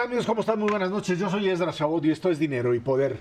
Hola, ¿qué tal amigos? ¿Cómo están? Muy buenas noches. Yo soy Esdras Chabot y esto es Dinero y Poder.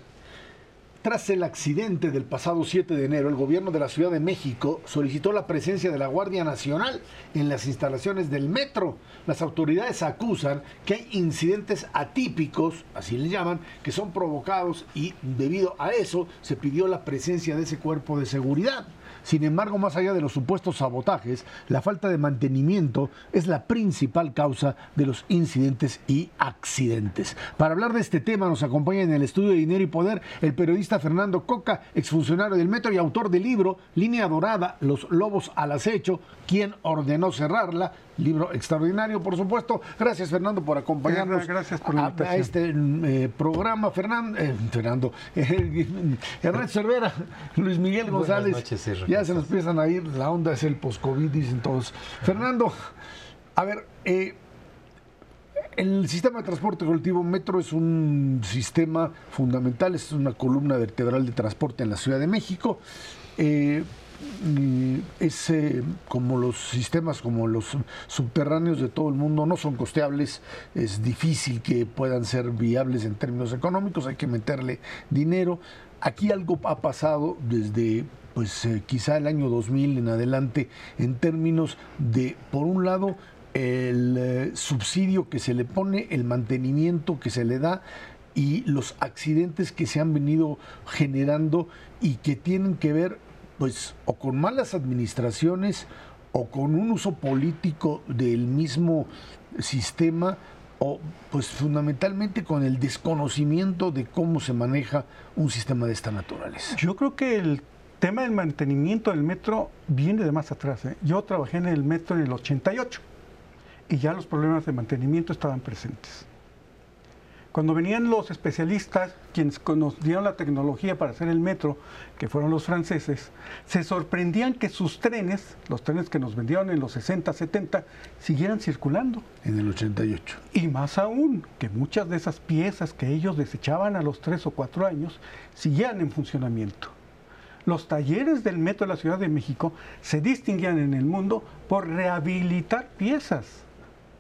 Tras el accidente del pasado 7 de enero, el gobierno de la Ciudad de México solicitó la presencia de la Guardia Nacional en las instalaciones del metro. Las autoridades acusan que hay incidentes atípicos, así le llaman, que son provocados y debido a eso se pidió la presencia de ese cuerpo de seguridad. Sin embargo, más allá de los supuestos sabotajes, la falta de mantenimiento es la principal causa de los incidentes y accidentes. Para hablar de este tema nos acompaña en el estudio de Dinero y Poder el periodista Fernando Coca, exfuncionario del Metro y autor del libro Línea Dorada, Los Lobos al Acecho, quien ordenó cerrarla, libro extraordinario, por supuesto. Gracias, Fernando, por acompañarnos Gracias por la a, a este eh, programa. Fernando, eh, Fernando, eh, Ernesto Cervera, Luis Miguel González. noches, ya se nos empiezan a ir, la onda es el post-COVID, dicen todos. Fernando, a ver, eh, el sistema de transporte colectivo Metro es un sistema fundamental, es una columna vertebral de transporte en la Ciudad de México. Es eh, como los sistemas, como los subterráneos de todo el mundo, no son costeables, es difícil que puedan ser viables en términos económicos, hay que meterle dinero. Aquí algo ha pasado desde pues eh, quizá el año 2000 en adelante en términos de, por un lado, el eh, subsidio que se le pone, el mantenimiento que se le da y los accidentes que se han venido generando y que tienen que ver pues o con malas administraciones o con un uso político del mismo sistema o pues fundamentalmente con el desconocimiento de cómo se maneja un sistema de esta naturaleza. Yo creo que el tema del mantenimiento del metro viene de más atrás. ¿eh? Yo trabajé en el metro en el 88 y ya los problemas de mantenimiento estaban presentes. Cuando venían los especialistas, quienes nos dieron la tecnología para hacer el metro, que fueron los franceses, se sorprendían que sus trenes, los trenes que nos vendieron en los 60, 70, siguieran circulando. En el 88. Y más aún, que muchas de esas piezas que ellos desechaban a los tres o cuatro años siguieran en funcionamiento. Los talleres del metro de la Ciudad de México se distinguían en el mundo por rehabilitar piezas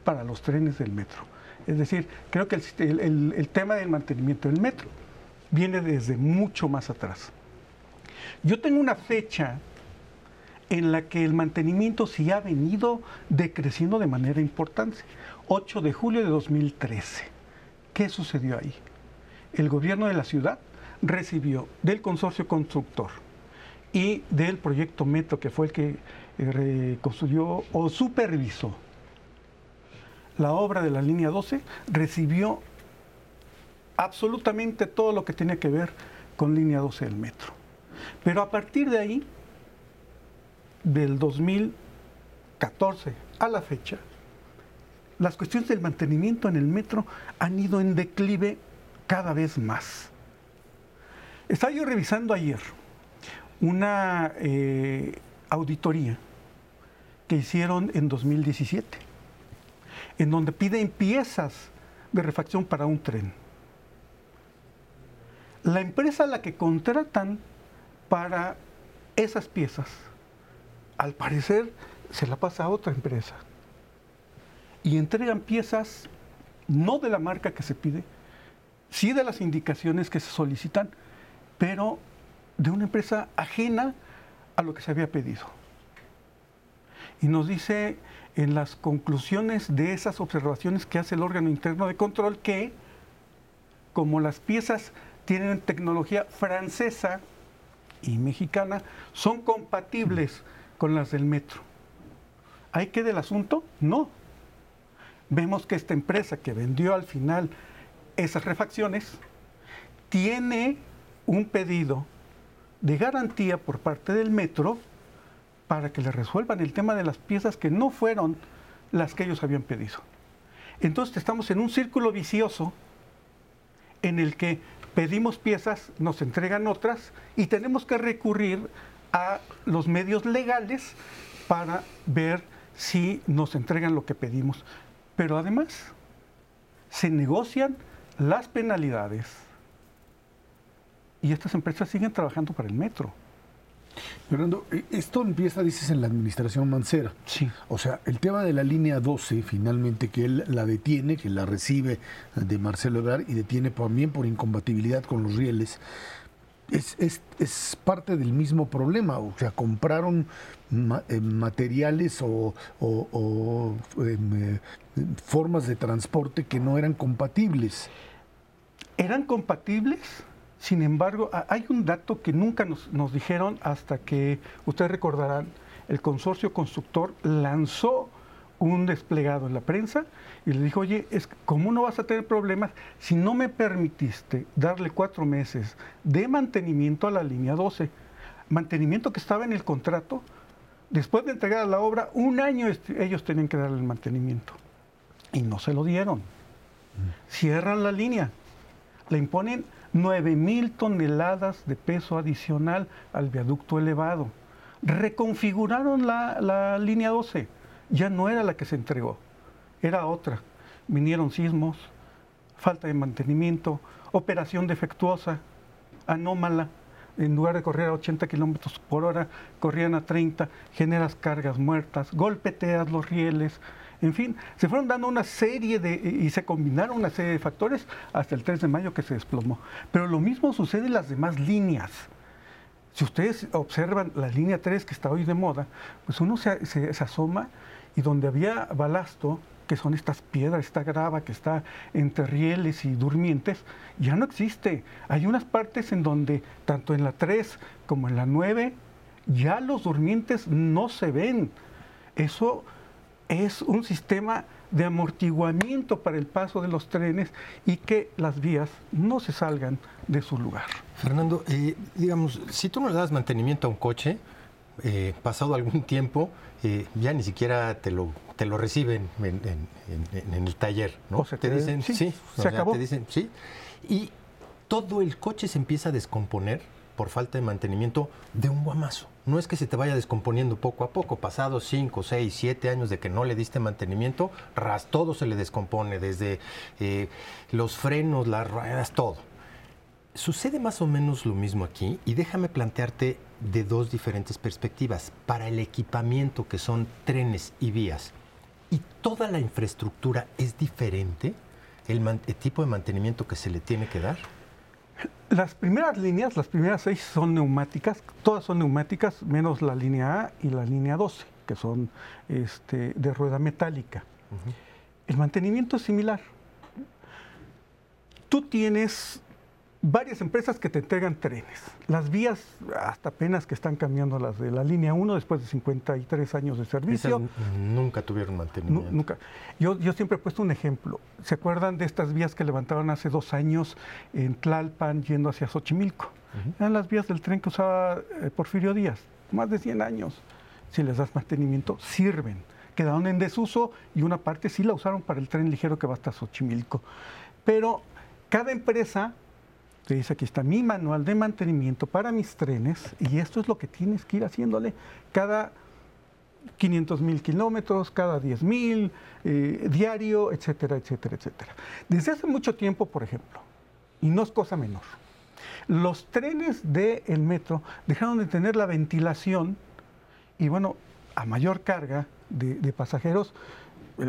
para los trenes del metro. Es decir, creo que el, tema del mantenimiento del metro viene desde mucho más atrás. Yo tengo una fecha en la que el mantenimiento sí ha venido decreciendo de manera importante. 8 de julio de 2013. ¿Qué sucedió ahí? El gobierno de la ciudad recibió del consorcio constructor y del proyecto Metro, que fue el que eh, construyó o supervisó la obra de la línea 12, recibió absolutamente todo lo que tenía que ver con línea 12 del metro. Pero a partir de ahí, del 2014 a la fecha, las cuestiones del mantenimiento en el metro han ido en declive cada vez más. Estaba yo revisando ayer una eh, auditoría que hicieron en 2017, en donde piden piezas de refacción para un tren. La empresa a la que contratan para esas piezas, al parecer se la pasa a otra empresa. Y entregan piezas no de la marca que se pide, sí de las indicaciones que se solicitan, pero de una empresa ajena a lo que se había pedido. Y nos dice en las conclusiones de esas observaciones que hace el órgano interno de control que, como las piezas tienen tecnología francesa y mexicana, son compatibles con las del metro. ¿Ahí queda el asunto? No. Vemos que esta empresa que vendió al final esas refacciones tiene un pedido de garantía por parte del metro para que le resuelvan el tema de las piezas que no fueron las que ellos habían pedido. Entonces estamos en un círculo vicioso en el que pedimos piezas, nos entregan otras y tenemos que recurrir a los medios legales para ver si nos entregan lo que pedimos. Pero además, se negocian las penalidades y estas empresas siguen trabajando para el metro. Fernando, e, esto empieza, dices, en la administración Mancera. Sí. O sea, el tema de la línea 12, finalmente, que él la detiene, que la recibe de Marcelo Ebrard y detiene también por incompatibilidad con los rieles, es, es, es parte del mismo problema. O sea, compraron eh, materiales o, em, eh, formas de transporte que no eran compatibles. ¿Eran compatibles? Sin embargo, hay un dato que nunca nos, nos dijeron hasta que, ustedes recordarán, el consorcio constructor lanzó un desplegado en la prensa y le dijo, oye, es, ¿cómo no vas a tener problemas si no me permitiste darle cuatro meses de mantenimiento a la línea 12? Mantenimiento que estaba en el contrato. Después de entregar la obra, un año ellos tenían que darle el mantenimiento. Y no se lo dieron. Cierran la línea. Le imponen 9 mil toneladas de peso adicional al viaducto elevado. Reconfiguraron la, la, línea 12. Ya no era la que se entregó, era otra. Vinieron sismos, falta de mantenimiento, operación defectuosa, anómala. En lugar de correr a 80 kilómetros por hora, corrían a 30, generas cargas muertas, golpeteas los rieles, en fin, se fueron dando una serie de, y se combinaron una serie de factores hasta el 3 de mayo que se desplomó. Pero lo mismo sucede en las demás líneas. Si ustedes observan la línea 3 que está hoy de moda, pues uno se, asoma y donde había balasto, que son estas piedras, esta grava que está entre rieles y durmientes, ya no existe. Hay unas partes en donde, tanto en la 3 como en la 9, ya los durmientes no se ven. Eso es un sistema de amortiguamiento para el paso de los trenes y que las vías no se salgan de su lugar. Fernando, eh, digamos, si tú no le das mantenimiento a un coche, eh, pasado algún tiempo, eh, ya ni siquiera te lo, te lo reciben en, el taller, ¿no? O sea, te, dicen, sí, se acabó. Te dicen, sí. Y todo el coche se empieza a descomponer por falta de mantenimiento de un guamazo no es que se te vaya descomponiendo poco a poco. Pasados 5, 6, 7 años de que no le diste mantenimiento, ras, todo se le descompone, desde eh, los frenos, las ruedas, todo. Sucede más o menos lo mismo aquí y déjame plantearte de dos diferentes perspectivas. Para el equipamiento que son trenes y vías, ¿y toda la infraestructura es diferente? el tipo de mantenimiento que se le tiene que dar? Las primeras líneas, las primeras seis son neumáticas, todas son neumáticas, menos la línea A y la línea 12, que son este, de rueda metálica. El mantenimiento es similar. Tú tienes varias empresas que te entregan trenes. Las vías, hasta apenas que están cambiando las de la línea 1 después de 53 años de servicio. nunca tuvieron mantenimiento. nunca. Yo, yo siempre he puesto un ejemplo. ¿Se acuerdan de estas vías que levantaron hace dos años en Tlalpan yendo hacia Xochimilco? Eran las vías del tren que usaba eh, Porfirio Díaz, más de 100 años. Si les das mantenimiento, sirven. Quedaron en desuso y una parte sí la usaron para el tren ligero que va hasta Xochimilco. Pero cada empresa te dice, aquí está mi manual de mantenimiento para mis trenes y esto es lo que tienes que ir haciéndole cada 500 mil kilómetros, cada 10 mil, eh, diario, etcétera, etcétera, etcétera. Desde hace mucho tiempo, por ejemplo, y no es cosa menor, los trenes del metro dejaron de tener la ventilación y bueno, a mayor carga de, pasajeros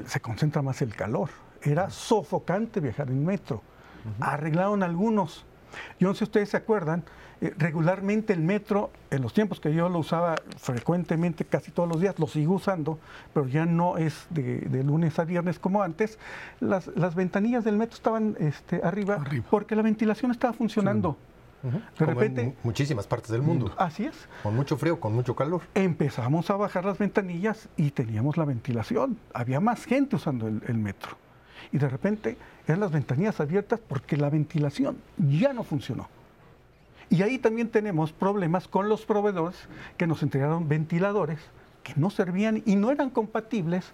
se concentra más el calor. Era sofocante viajar en metro. Arreglaron algunos, yo no sé si ustedes se acuerdan, eh, regularmente el metro, en los tiempos que yo lo usaba frecuentemente, casi todos los días, lo sigo usando, pero ya no es de, lunes a viernes como antes, las, las ventanillas del metro estaban este, arriba, porque la ventilación estaba funcionando. De repente, en muchísimas partes del mundo. Así es. Con mucho frío, con mucho calor. Empezamos a bajar las ventanillas y teníamos la ventilación. Había más gente usando el metro y de repente eran las ventanillas abiertas porque la ventilación ya no funcionó. Y ahí también tenemos problemas con los proveedores que nos entregaron ventiladores que no servían y no eran compatibles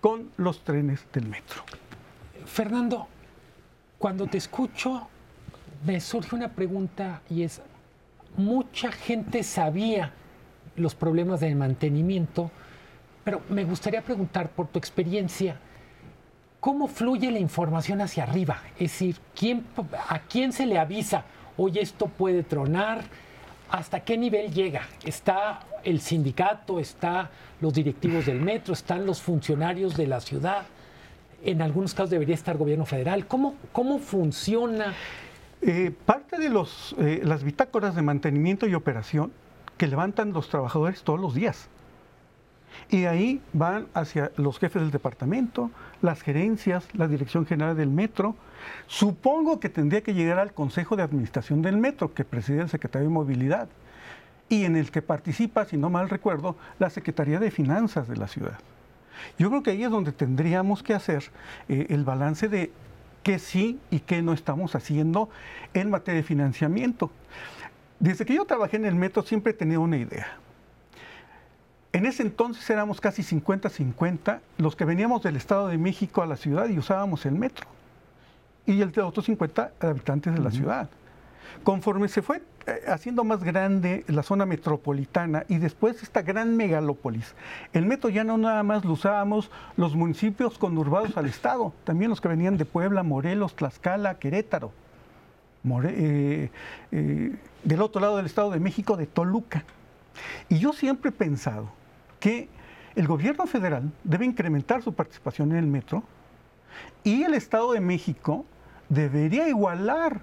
con los trenes del metro. Fernando, cuando te escucho, me surge una pregunta y es, mucha gente sabía los problemas del mantenimiento, pero me gustaría preguntar por tu experiencia, ¿cómo fluye la información hacia arriba? Es decir, ¿quién, ¿a quién se le avisa? Oye, esto puede tronar. ¿hasta qué nivel llega? ¿Está el sindicato, está los directivos del metro, están los funcionarios de la ciudad? En algunos casos debería estar gobierno federal. ¿Cómo, cómo funciona? Eh, parte de los, eh, las bitácoras de mantenimiento y operación que levantan los trabajadores todos los días. Y ahí van hacia los jefes del departamento, las gerencias, la dirección general del metro. Supongo que tendría que llegar al Consejo de Administración del Metro, que preside el Secretario de Movilidad, y en el que participa, si no mal recuerdo, la Secretaría de Finanzas de la ciudad. Yo creo que ahí es donde tendríamos que hacer eh, el balance de qué sí y qué no estamos haciendo en materia de financiamiento. Desde que yo trabajé en el metro siempre he tenido una idea. En ese entonces éramos casi 50-50 los que veníamos del Estado de México a la ciudad y usábamos el metro. Y el de otros 50 habitantes de la ciudad. Conforme se fue eh, haciendo más grande la zona metropolitana y después esta gran megalópolis, el metro ya no nada más lo usábamos los municipios conurbados al Estado, también los que venían de Puebla, Morelos, Tlaxcala, Querétaro. Eh, eh, del otro lado del Estado de México, de Toluca. Y yo siempre he pensado que el gobierno federal debe incrementar su participación en el metro y el Estado de México debería igualar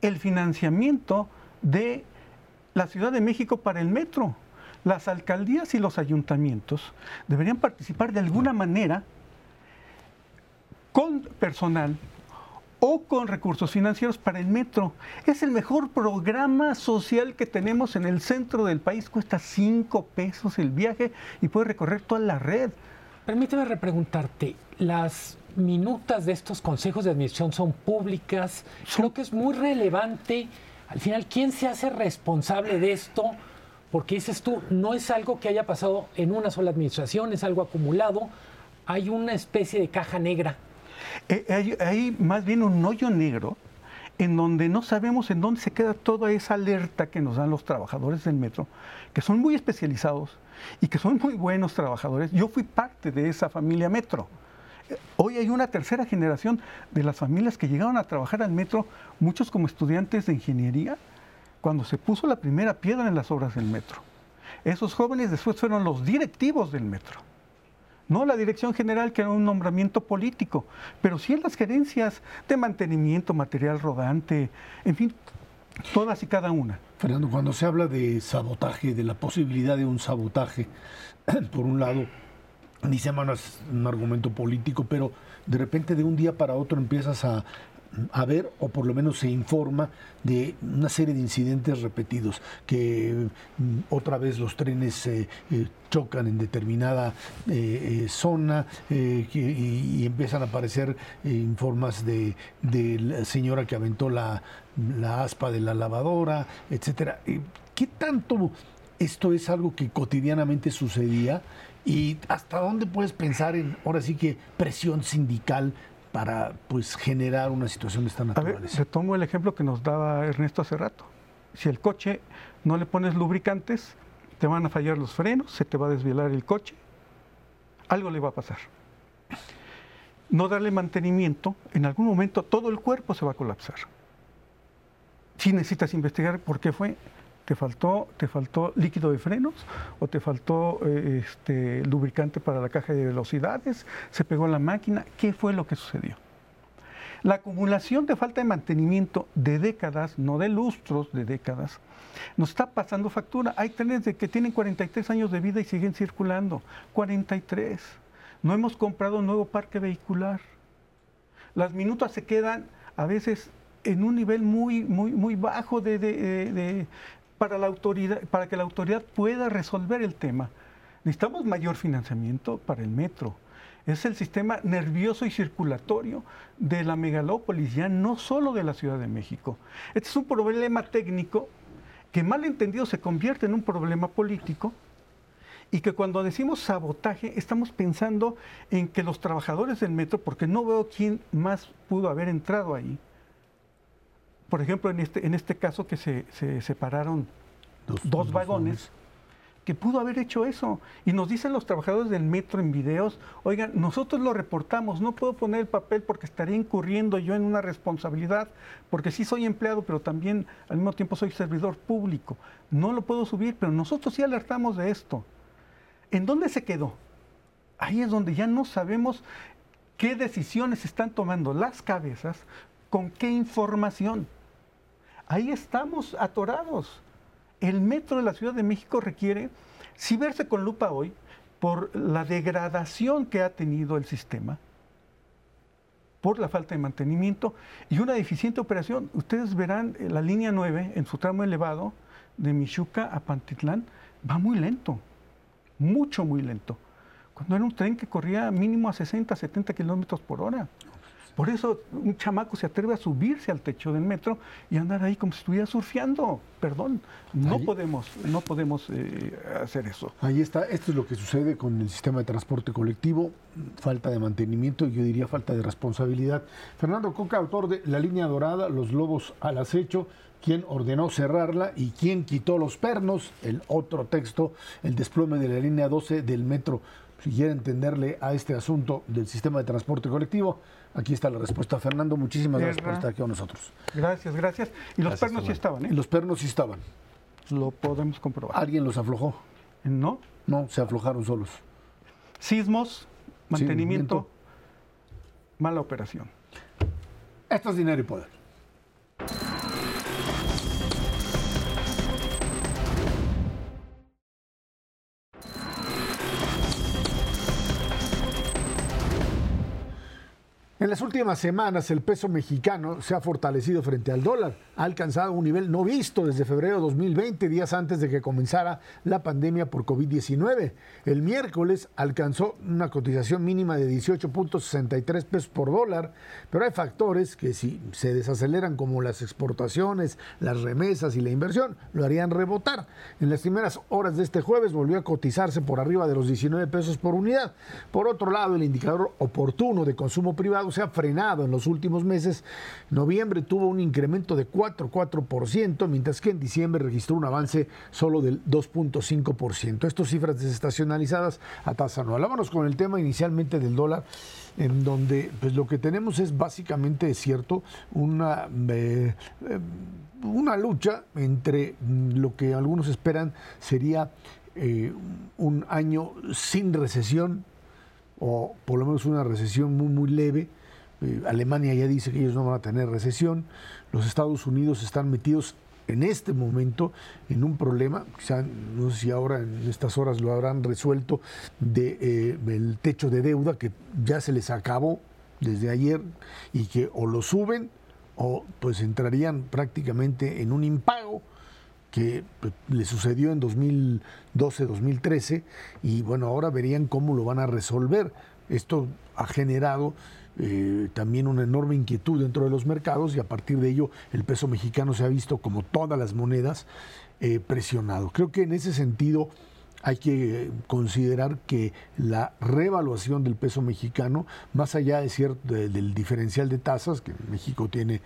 el financiamiento de la Ciudad de México para el metro. Las alcaldías y los ayuntamientos deberían participar de alguna manera con personal o con recursos financieros para el metro. Es el mejor programa social que tenemos en el centro del país. Cuesta cinco pesos el viaje y puede recorrer toda la red. Permíteme repreguntarte, las minutas de estos consejos de administración son públicas. Creo que es muy relevante. Al final, ¿quién se hace responsable de esto? Porque dices tú, no es algo que haya pasado en una sola administración, es algo acumulado. Hay una especie de caja negra eh, hay, más bien un hoyo negro en donde no sabemos en dónde se queda toda esa alerta que nos dan los trabajadores del metro, que son muy especializados y que son muy buenos trabajadores. Yo fui parte de esa familia metro. Eh, hoy hay una tercera generación de las familias que llegaron a trabajar al metro, muchos como estudiantes de ingeniería, cuando se puso la primera piedra en las obras del metro. Esos jóvenes después fueron los directivos del metro no la dirección general, que era un nombramiento político, pero sí en las gerencias de mantenimiento, material rodante, en fin, todas y cada una. Fernando, cuando se habla de sabotaje, de la posibilidad de un sabotaje, por un lado, ni se llama un argumento político, pero de repente de un día para otro empiezas a a ver, o por lo menos se informa de una serie de incidentes repetidos, que mm, otra vez los trenes eh, chocan en determinada eh, eh, zona y, empiezan a aparecer informes de, de, la señora que aventó la, la aspa de la lavadora, etcétera. ¿Qué tanto esto es algo que cotidianamente sucedía? ¿Y hasta dónde puedes pensar en, ahora sí que, presión sindical para pues generar una situación de esta naturaleza. A tomo el ejemplo que nos daba Ernesto hace rato. Si el coche no le pones lubricantes, te van a fallar los frenos, se te va a desvielar el coche, algo le va a pasar. No darle mantenimiento, en algún momento todo el cuerpo se va a colapsar. Si necesitas investigar por qué fue, te faltó, te faltó líquido de frenos o te faltó eh, este, lubricante para la caja de velocidades, se pegó la máquina, ¿qué fue lo que sucedió? La acumulación de falta de mantenimiento de décadas, no de lustros, de décadas, nos está pasando factura. Hay trenes que tienen 43 años de vida y siguen circulando. 43. No hemos comprado nuevo parque vehicular. Las minutas se quedan a veces en un nivel muy, muy, muy bajo de, para, la autoridad, para que la autoridad pueda resolver el tema. Necesitamos mayor financiamiento para el metro. Es el sistema nervioso y circulatorio de la megalópolis, ya no solo de la Ciudad de México. Este es un problema técnico que mal entendido se convierte en un problema político y que cuando decimos sabotaje estamos pensando en que los trabajadores del metro, porque no veo quién más pudo haber entrado ahí, por ejemplo, en este, en este caso que se, separaron dos, vagones, que pudo haber hecho eso. Y nos dicen los trabajadores del metro en videos, oigan, nosotros lo reportamos, no puedo poner el papel porque estaría incurriendo yo en una responsabilidad, porque sí soy empleado, pero también al mismo tiempo soy servidor público. No lo puedo subir, pero nosotros sí alertamos de esto. ¿En dónde se quedó? Ahí es donde ya no sabemos qué decisiones están tomando las cabezas, con qué información. Ahí estamos atorados. El metro de la Ciudad de México requiere, si verse con lupa hoy, por la degradación que ha tenido el sistema, por la falta de mantenimiento y una deficiente operación. Ustedes verán eh, la línea 9 en su tramo elevado de Michuca a Pantitlán, va muy lento, mucho, muy lento. Cuando era un tren que corría mínimo a 60, 70 kilómetros por hora. Por eso un chamaco se atreve a subirse al techo del metro y andar ahí como si estuviera surfeando. Perdón, no podemos, no podemos eh, hacer eso. Ahí está, esto es lo que sucede con el sistema de transporte colectivo, falta de mantenimiento y yo diría falta de responsabilidad. Fernando Coca, autor de La línea dorada, Los lobos al acecho, quien ordenó cerrarla y quien quitó los pernos, el otro texto, el desplome de la línea 12 del metro. Si quiere entenderle a este asunto del sistema de transporte colectivo, Aquí está la respuesta, Fernando. Muchísimas gracias por estar aquí con nosotros. Gracias, gracias. Y los pernos sí estaban, ¿eh? Los pernos sí estaban. Lo podemos comprobar. ¿Alguien los aflojó? No. No, se aflojaron solos. Sismos, mantenimiento, mala operación. Esto es dinero y poder. En las últimas semanas el peso mexicano se ha fortalecido frente al dólar. Ha alcanzado un nivel no visto desde febrero de 2020, días antes de que comenzara la pandemia por COVID-19. El miércoles alcanzó una cotización mínima de 18.63 pesos por dólar, pero hay factores que si se desaceleran como las exportaciones, las remesas y la inversión, lo harían rebotar. En las primeras horas de este jueves volvió a cotizarse por arriba de los 19 pesos por unidad. Por otro lado, el indicador oportuno de consumo privado se ha frenado en los últimos meses. Noviembre tuvo un incremento de 4,4%, mientras que en diciembre registró un avance solo del 2.5%. Estas cifras desestacionalizadas a tasa anual. Vámonos con el tema inicialmente del dólar, en donde pues lo que tenemos es básicamente, es cierto, una, eh, eh, una lucha entre lo que algunos esperan sería eh, un año sin recesión o por lo menos una recesión muy, muy leve. Eh, Alemania ya dice que ellos no van a tener recesión. Los Estados Unidos están metidos en este momento en un problema, quizá no sé si ahora en estas horas lo habrán resuelto, de, eh, el techo de deuda que ya se les acabó desde ayer y que o lo suben o pues entrarían prácticamente en un impago que pues, le sucedió en 2012-2013 y bueno, ahora verían cómo lo van a resolver. Esto ha generado eh, también una enorme inquietud dentro de los mercados y a partir de ello el peso mexicano se ha visto como todas las monedas eh, presionado. Creo que en ese sentido hay que considerar que la revaluación del peso mexicano, más allá de cierto, del diferencial de tasas, que México tiene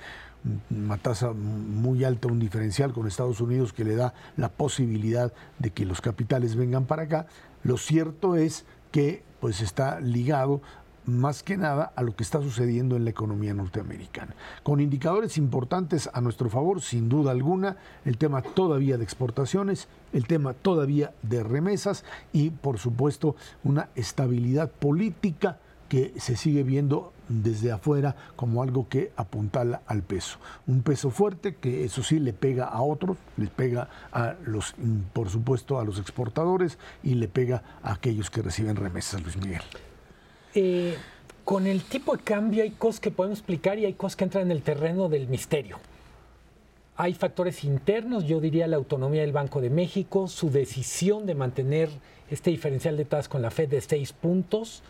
una tasa muy alta, un diferencial con Estados Unidos que le da la posibilidad de que los capitales vengan para acá. Lo cierto es que pues está ligado más que nada a lo que está sucediendo en la economía norteamericana. Con indicadores importantes a nuestro favor, sin duda alguna, el tema todavía de exportaciones, el tema todavía de remesas y, por supuesto, una estabilidad política que se sigue viendo desde afuera como algo que apuntala al peso. Un peso fuerte que eso sí le pega a otros, les pega a los, por supuesto, a los exportadores y le pega a aquellos que reciben remesas, Luis Miguel. Eh, con el tipo de cambio hay cosas que podemos explicar y hay cosas que entran en el terreno del misterio. Hay factores internos, yo diría la autonomía del Banco de México, su decisión de mantener este diferencial de tasas con la Fed de seis puntos,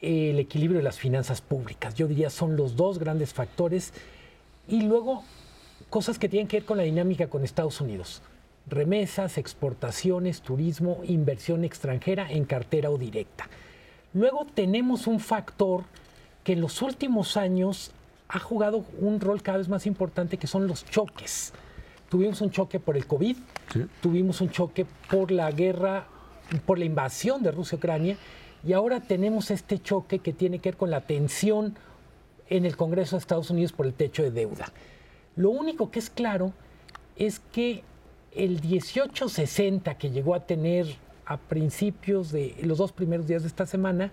el equilibrio de las finanzas públicas. Yo diría son los dos grandes factores. Y luego cosas que tienen que ver con la dinámica con Estados Unidos. Remesas, exportaciones, turismo, inversión extranjera en cartera o directa. Luego tenemos un factor que en los últimos años ha jugado un rol cada vez más importante que son los choques. Tuvimos un choque por el COVID, Sí. tuvimos un choque por la guerra, por la invasión de Rusia a Ucrania, y ahora tenemos este choque que tiene que ver con la tensión en el Congreso de Estados Unidos por el techo de deuda. Lo único que es claro es que el 1860 que llegó a tener a principios de los dos primeros días de esta semana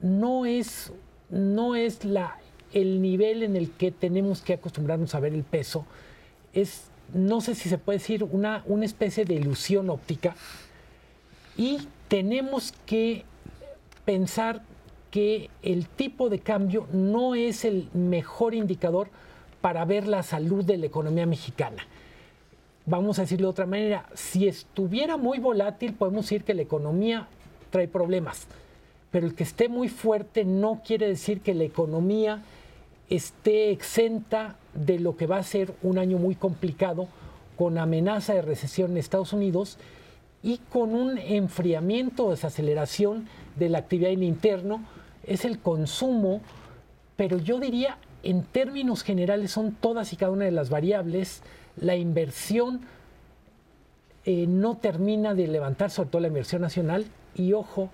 no es, no es la, el nivel en el que tenemos que acostumbrarnos a ver el peso. Es, no sé si se puede decir, una, una especie de ilusión óptica. Y tenemos que pensar que el tipo de cambio no es el mejor indicador para ver la salud de la economía mexicana. Vamos a decirlo de otra manera, si estuviera muy volátil, podemos decir que la economía trae problemas, pero el que esté muy fuerte no quiere decir que la economía esté exenta de lo que va a ser un año muy complicado, con amenaza de recesión en Estados Unidos y con un enfriamiento o desaceleración de la actividad en interno, es el consumo, pero yo diría, en términos generales, son todas y cada una de las variables. La inversión eh, no termina de levantar, sobre todo la inversión nacional, y ojo,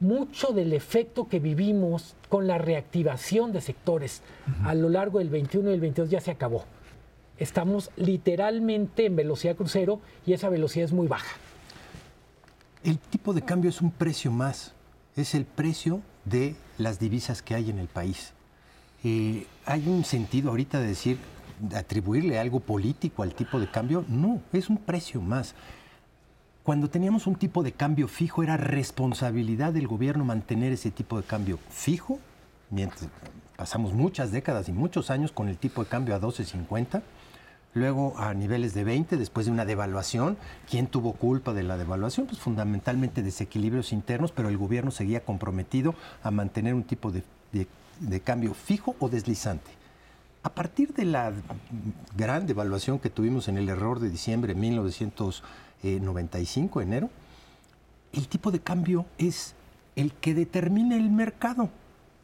mucho del efecto que vivimos con la reactivación de sectores a lo largo del 21 y el 22 ya se acabó. Estamos literalmente en velocidad crucero y esa velocidad es muy baja. El tipo de cambio es un precio más, es el precio de las divisas que hay en el país. Eh, ¿Hay un sentido ahorita de decir, de atribuirle algo político al tipo de cambio? No, es un precio más. Cuando teníamos un tipo de cambio fijo, era responsabilidad del gobierno mantener ese tipo de cambio fijo, mientras pasamos muchas décadas y muchos años con el tipo de cambio a 12.50 luego a niveles de 20 después de una devaluación. ¿Quién tuvo culpa de la devaluación? Pues fundamentalmente desequilibrios internos, pero el gobierno seguía comprometido a mantener un tipo de, de- de cambio fijo o deslizante. A partir de la gran devaluación que tuvimos en el error de diciembre de 1995, enero, el tipo de cambio es el que determina el mercado.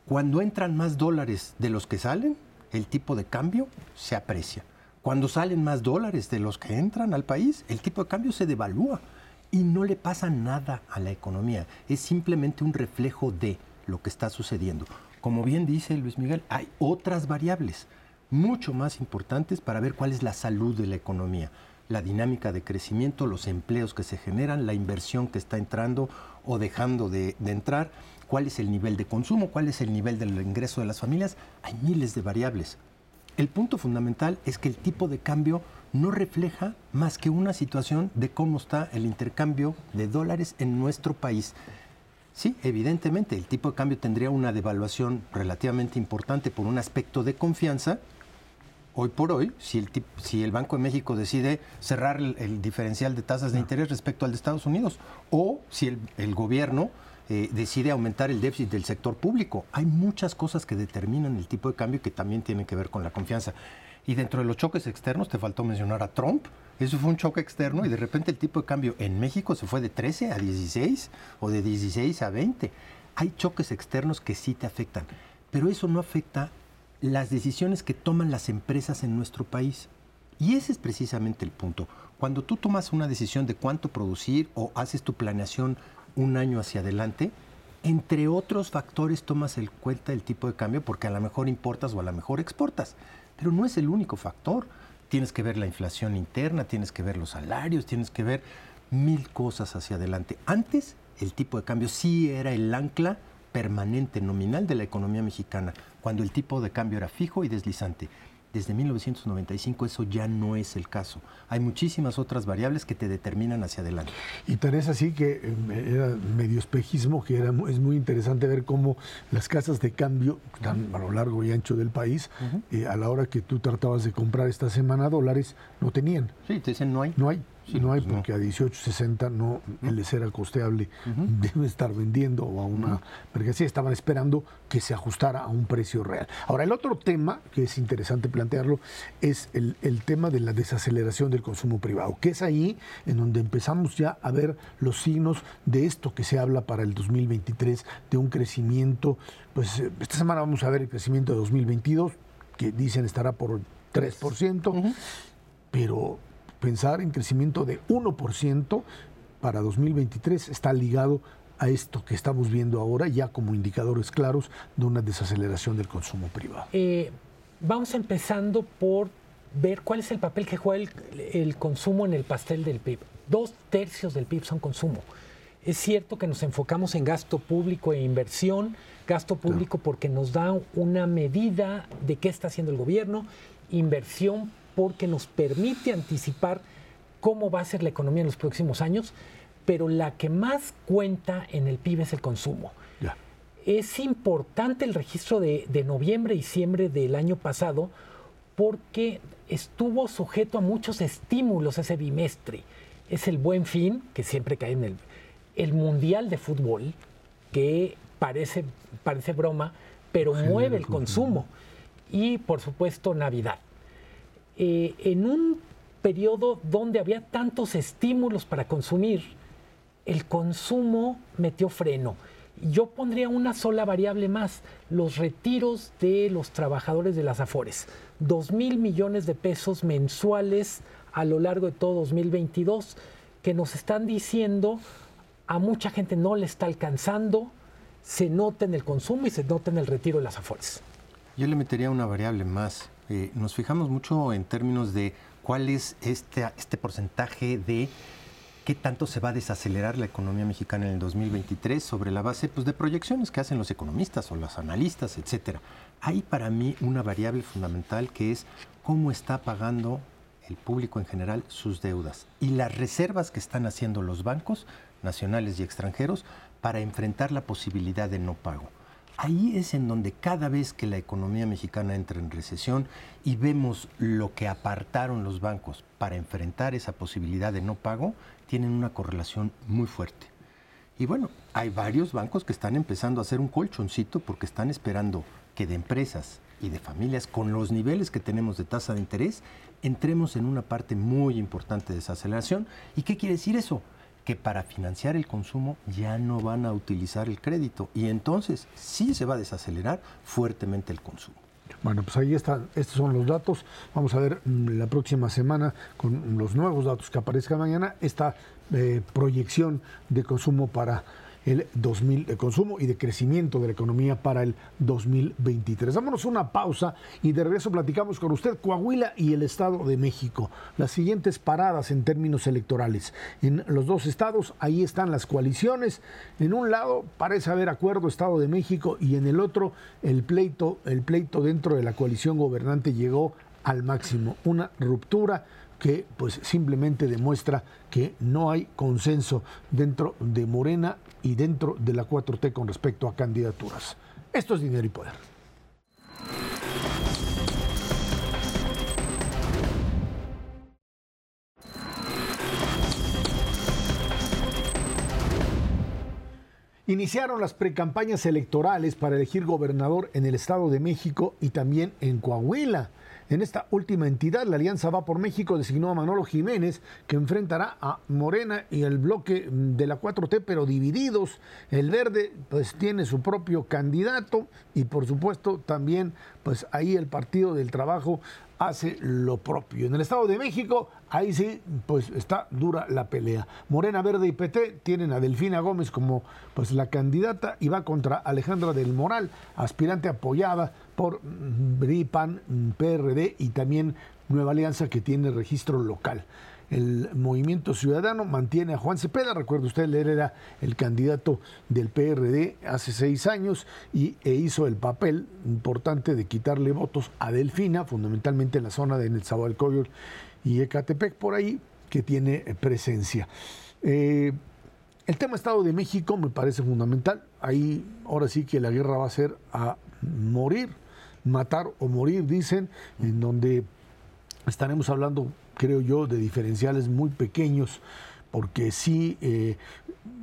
Cuando entran más dólares de los que salen, el tipo de cambio se aprecia. Cuando salen más dólares de los que entran al país, el tipo de cambio se devalúa y no le pasa nada a la economía. Es simplemente un reflejo de lo que está sucediendo. Como bien dice Luis Miguel, hay otras variables mucho más importantes para ver cuál es la salud de la economía la dinámica de crecimiento, los empleos que se generan, la inversión que está entrando o dejando de, entrar, cuál es el nivel de consumo, cuál es el nivel del ingreso de las familias. Hay miles de variables. El punto fundamental es que el tipo de cambio no refleja más que una situación de cómo está el intercambio de dólares en nuestro país. Sí, evidentemente, el tipo de cambio tendría una devaluación relativamente importante por un aspecto de confianza, hoy por hoy, si el, si el Banco de México decide cerrar el, diferencial de tasas de interés respecto al de Estados Unidos, o si el, gobierno eh, decide aumentar el déficit del sector público. Hay muchas cosas que determinan el tipo de cambio que también tienen que ver con la confianza. Y dentro de los choques externos, te faltó mencionar a Trump. Eso fue un choque externo y de repente el tipo de cambio en México se fue de 13 a 16 o de 16 a 20. Hay choques externos que sí te afectan, pero eso no afecta las decisiones que toman las empresas en nuestro país. Y ese es precisamente el punto. Cuando tú tomas una decisión de cuánto producir o haces tu planeación un año hacia adelante, entre otros factores tomas en cuenta el tipo de cambio porque a lo mejor importas o a lo mejor exportas. Pero no es el único factor. Tienes que ver la inflación interna, tienes que ver los salarios, tienes que ver mil cosas hacia adelante. Antes, el tipo de cambio sí era el ancla permanente nominal de la economía mexicana, cuando el tipo de cambio era fijo y deslizante. Desde 1995 eso ya no es el caso. Hay muchísimas otras variables que te determinan hacia adelante. Y tan es así que eh, era medio espejismo, que era, es muy interesante ver cómo las casas de cambio, están a lo largo y ancho del país, eh, a la hora que tú tratabas de comprar esta semana dólares, no tenían. Sí, te dicen no hay. No hay. Sí, no hay pues no. porque a 18.60 no el de cera costeable debe estar vendiendo o a una mercancía. Estaban esperando que se ajustara a un precio real. Ahora, el otro tema que es interesante plantearlo es el, el tema de la desaceleración del consumo privado, que es ahí en donde empezamos ya a ver los signos de esto que se habla para el 2023, de un crecimiento. Pues eh, esta semana vamos a ver el crecimiento de 2022, que dicen estará por 3%, pero pensar en crecimiento de 1% para 2023 está ligado a esto que estamos viendo ahora ya como indicadores claros de una desaceleración del consumo privado. Eh, vamos empezando por ver cuál es el papel que juega el, el, consumo en el pastel del PIB. Dos tercios del PIB son consumo. Es cierto que nos enfocamos en gasto público e inversión, gasto público porque nos da una medida de qué está haciendo el gobierno, inversión porque nos permite anticipar cómo va a ser la economía en los próximos años, pero la que más cuenta en el PIB es el consumo. Es importante el registro de, de noviembre, diciembre del año pasado, porque estuvo sujeto a muchos estímulos ese bimestre. Es el buen fin, que siempre cae en el, el Mundial de Fútbol, que parece, parece broma, pero mueve el consumo. Y por supuesto Navidad. Eh, en un periodo donde había tantos estímulos para consumir, el consumo metió freno. Yo pondría una sola variable más, los retiros de los trabajadores de las Afores. Dos mil millones de pesos mensuales a lo largo de todo 2022 que nos están diciendo a mucha gente no le está alcanzando, se nota en el consumo y se nota en el retiro de las Afores. Yo le metería una variable más. Eh, nos fijamos mucho en términos de cuál es este, este porcentaje de qué tanto se va a desacelerar la economía mexicana en el 2023 sobre la base pues, de proyecciones que hacen los economistas o los analistas, etcétera. Hay para mí una variable fundamental que es cómo está pagando el público en general sus deudas y las reservas que están haciendo los bancos nacionales y extranjeros para enfrentar la posibilidad de no pago. Ahí es en donde cada vez que la economía mexicana entra en recesión y vemos lo que apartaron los bancos para enfrentar esa posibilidad de no pago, tienen una correlación muy fuerte. Y bueno, hay varios bancos que están empezando a hacer un colchoncito porque están esperando que de empresas y de familias con los niveles que tenemos de tasa de interés entremos en una parte muy importante de esa aceleración. ¿Y qué quiere decir eso? Que para financiar el consumo ya no van a utilizar el crédito y entonces sí se va a desacelerar fuertemente el consumo. Bueno, pues ahí están, estos son los datos. Vamos a ver mm, la próxima semana con los nuevos datos que aparezcan mañana, esta eh, proyección de consumo para el 2000 de consumo y de crecimiento de la economía para el 2023. Vámonos una pausa y de regreso platicamos con usted Coahuila y el Estado de México. Las siguientes paradas en términos electorales. En los dos estados ahí están las coaliciones. En un lado parece haber acuerdo Estado de México y en el otro el pleito, el pleito dentro de la coalición gobernante llegó al máximo, una ruptura que pues simplemente demuestra que no hay consenso dentro de Morena y dentro de la 4T con respecto a candidaturas. Esto es dinero y poder. Iniciaron las precampañas electorales para elegir gobernador en el Estado de México y también en Coahuila. En esta última entidad, la Alianza Va por México designó a Manolo Jiménez, que enfrentará a Morena y el bloque de la 4T, pero divididos. El Verde, pues, tiene su propio candidato y, por supuesto, también, pues, ahí el Partido del Trabajo hace lo propio. En el Estado de México, ahí sí, pues está dura la pelea. Morena Verde y PT tienen a Delfina Gómez como pues la candidata y va contra Alejandra del Moral, aspirante apoyada por BRI, PAN, PRD y también Nueva Alianza que tiene registro local. El Movimiento Ciudadano mantiene a Juan Cepeda, recuerda usted, él era el candidato del PRD hace seis años y, e hizo el papel importante de quitarle votos a Delfina, fundamentalmente en la zona de Netzahualcóyotl y Ecatepec, por ahí, que tiene presencia. Eh, el tema Estado de México me parece fundamental. Ahí ahora sí que la guerra va a ser a morir, matar o morir, dicen, en donde estaremos hablando, creo yo, de diferenciales muy pequeños, porque sí eh,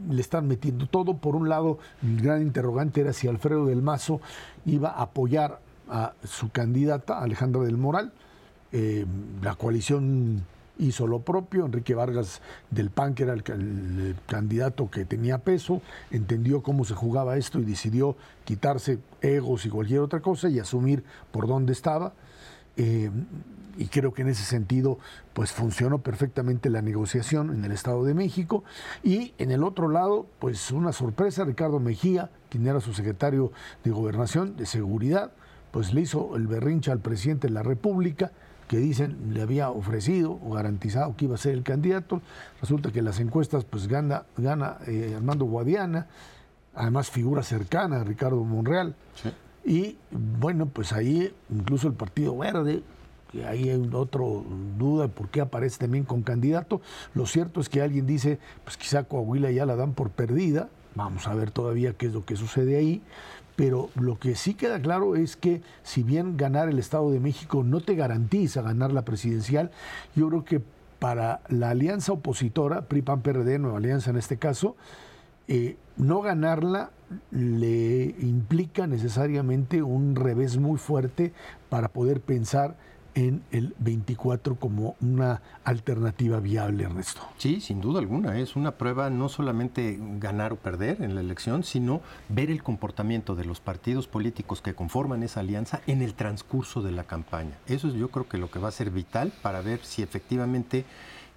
le están metiendo todo. Por un lado, el gran interrogante era si Alfredo del Mazo iba a apoyar a su candidata, Alejandra del Moral. Eh, la coalición hizo lo propio, Enrique Vargas del PAN, que era el, candidato que tenía peso, entendió cómo se jugaba esto y decidió quitarse egos y cualquier otra cosa y asumir por dónde estaba. Eh, y creo que en ese sentido pues funcionó perfectamente la negociación en el Estado de México y en el otro lado pues una sorpresa Ricardo Mejía quien era su secretario de gobernación de seguridad pues le hizo el berrinche al presidente de la República que dicen le había ofrecido o garantizado que iba a ser el candidato resulta que las encuestas pues gana gana eh, Armando Guadiana además figura cercana a Ricardo Monreal y bueno, pues ahí incluso el Partido Verde, que ahí hay otra duda de por qué aparece también con candidato. Lo cierto es que alguien dice, pues quizá Coahuila ya la dan por perdida. Vamos a ver todavía qué es lo que sucede ahí. Pero lo que sí queda claro es que si bien ganar el Estado de México no te garantiza ganar la presidencial, yo creo que para la alianza opositora, PRI-PAN-PRD, Nueva Alianza en este caso, eh, no ganarla le implica necesariamente un revés muy fuerte para poder pensar en el 24 como una alternativa viable, Ernesto. Sí, sin duda alguna. Es una prueba no solamente ganar o perder en la elección, sino ver el comportamiento de los partidos políticos que conforman esa alianza en el transcurso de la campaña. Eso es yo creo que lo que va a ser vital para ver si efectivamente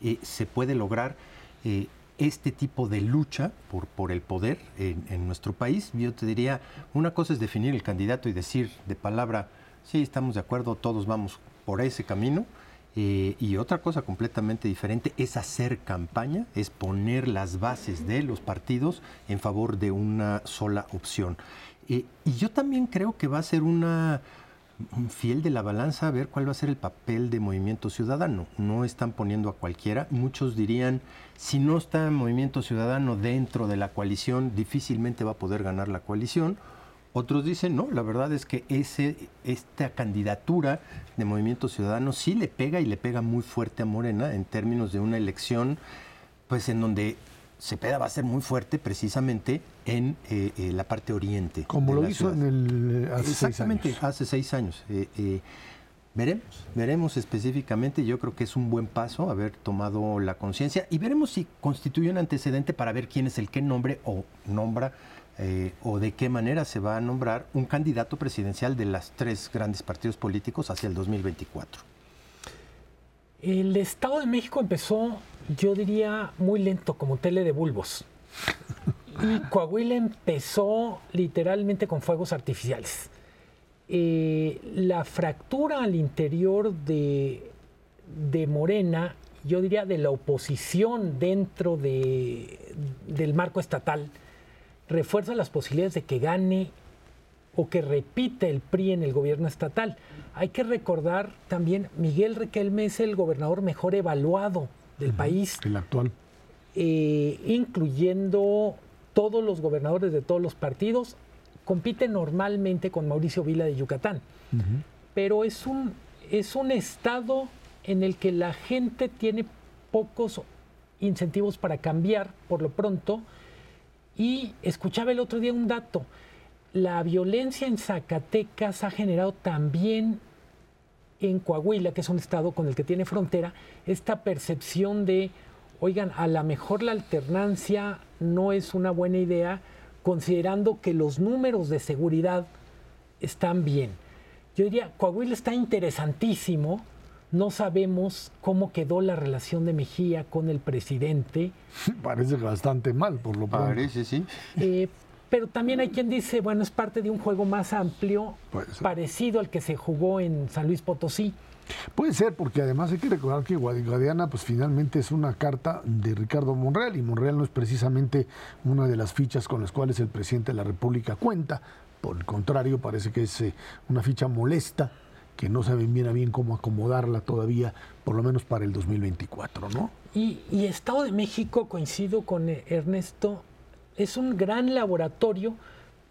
eh, se puede lograr eh, este tipo de lucha por, por el poder en, nuestro país. Yo te diría, una cosa es definir el candidato y decir de palabra, sí, estamos de acuerdo, todos vamos por ese camino. Eh, y otra cosa completamente diferente es hacer campaña, es poner las bases de los partidos en favor de una sola opción. Eh, y yo también creo que va a ser una fiel de la balanza a ver cuál va a ser el papel de Movimiento Ciudadano. No están poniendo a cualquiera. Muchos dirían, si no está Movimiento Ciudadano dentro de la coalición, difícilmente va a poder ganar la coalición. Otros dicen, no, la verdad es que ese, esta candidatura de Movimiento Ciudadano sí le pega y le pega muy fuerte a Morena en términos de una elección, pues en donde Cepeda va a ser muy fuerte precisamente en eh, eh, la parte oriente. Como lo hizo en el, hace Exactamente, seis años. hace seis años. Eh, veremos, veremos específicamente. Yo creo que es un buen paso haber tomado la conciencia y veremos si constituye un antecedente para ver quién es el que nombre o nombra o de qué manera se va a nombrar un candidato presidencial de las tres grandes partidos políticos hacia el 2024. El Estado de México empezó yo diría muy lento, como tele de bulbos. Y Coahuila empezó literalmente con fuegos artificiales. Eh, la fractura al interior de, de, Morena, yo diría de la oposición dentro de, del marco estatal, refuerza las posibilidades de que gane o que repite el PRI en el gobierno estatal. Hay que recordar también, Miguel Riquelme es el gobernador mejor evaluado del país. El actual. Eh, incluyendo todos los gobernadores de todos los partidos, compite normalmente con Mauricio Vila de Yucatán. Pero es un, es un estado en el que la gente tiene pocos incentivos para cambiar por lo pronto. Y escuchaba el otro día un dato. La violencia en Zacatecas ha generado también en Coahuila, que es un estado con el que tiene frontera, esta percepción de, oigan, a lo mejor la alternancia no es una buena idea, considerando que los números de seguridad están bien. Yo diría, Coahuila está interesantísimo, no sabemos cómo quedó la relación de Mejía con el presidente. Parece bastante mal, por lo pronto. Parece, sí. Eh, pero también hay quien dice, bueno, es parte de un juego más amplio, parecido al que se jugó en San Luis Potosí. Puede ser, porque además hay que recordar que Guadiana pues finalmente es una carta de Ricardo Monreal y Monreal no es precisamente una de las fichas con las cuales el presidente de la República cuenta. Por el contrario, parece que es eh, una ficha molesta que no saben bien a bien cómo acomodarla todavía, por lo menos para el 2024, ¿no? Y, y Estado de México, coincido con eh, Ernesto, es un gran laboratorio,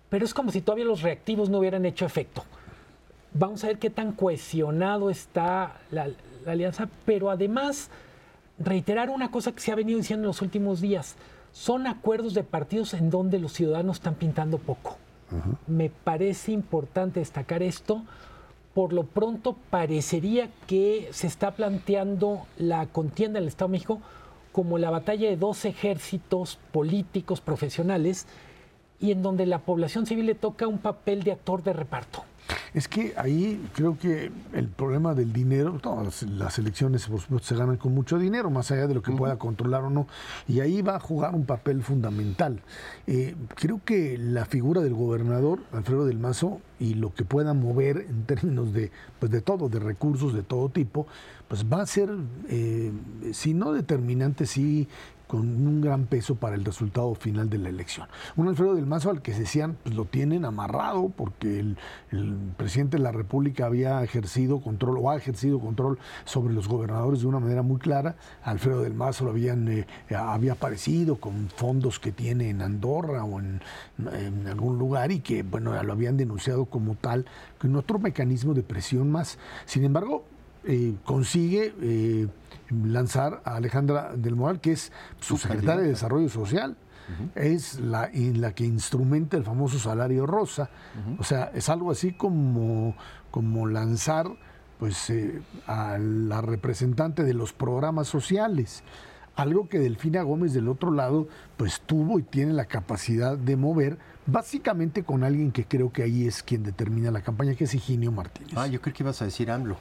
pero es como si todavía los reactivos no hubieran hecho efecto. Vamos a ver qué tan cohesionado está la, alianza, pero además reiterar una cosa que se ha venido diciendo en los últimos días, son acuerdos de partidos en donde los ciudadanos están pintando poco. Me parece importante destacar esto. Por lo pronto parecería que se está planteando la contienda del Estado de México como la batalla de dos ejércitos políticos profesionales y en donde la población civil le toca un papel de actor de reparto. Es que ahí creo que el problema del dinero, todas las elecciones por supuesto se ganan con mucho dinero, más allá de lo que pueda controlar o no, y ahí va a jugar un papel fundamental. Eh, creo que la figura del gobernador, Alfredo del Mazo, y lo que pueda mover en términos de, pues de todo, de recursos de todo tipo, pues va a ser, eh, si no determinante, sí con un gran peso para el resultado final de la elección. Un Alfredo del Mazo al que se decían, pues lo tienen amarrado porque el, presidente de la República había ejercido control o ha ejercido control sobre los gobernadores de una manera muy clara. Alfredo del Mazo lo habían, eh, había aparecido con fondos que tiene en Andorra o en, algún lugar y que, bueno, lo habían denunciado como tal, con otro mecanismo de presión más. Sin embargo, eh, consigue eh, lanzar a Alejandra del Moral, que es su secretaria de Desarrollo Social. Es la, la que instrumenta el famoso salario rosa. O sea, es algo así como, como lanzar pues, eh, a la representante de los programas sociales. Algo que Delfina Gómez del otro lado pues tuvo y tiene la capacidad de mover básicamente con alguien que creo que ahí es quien determina la campaña, que es Higinio Martínez. Ah, yo creo que ibas a decir AMLO.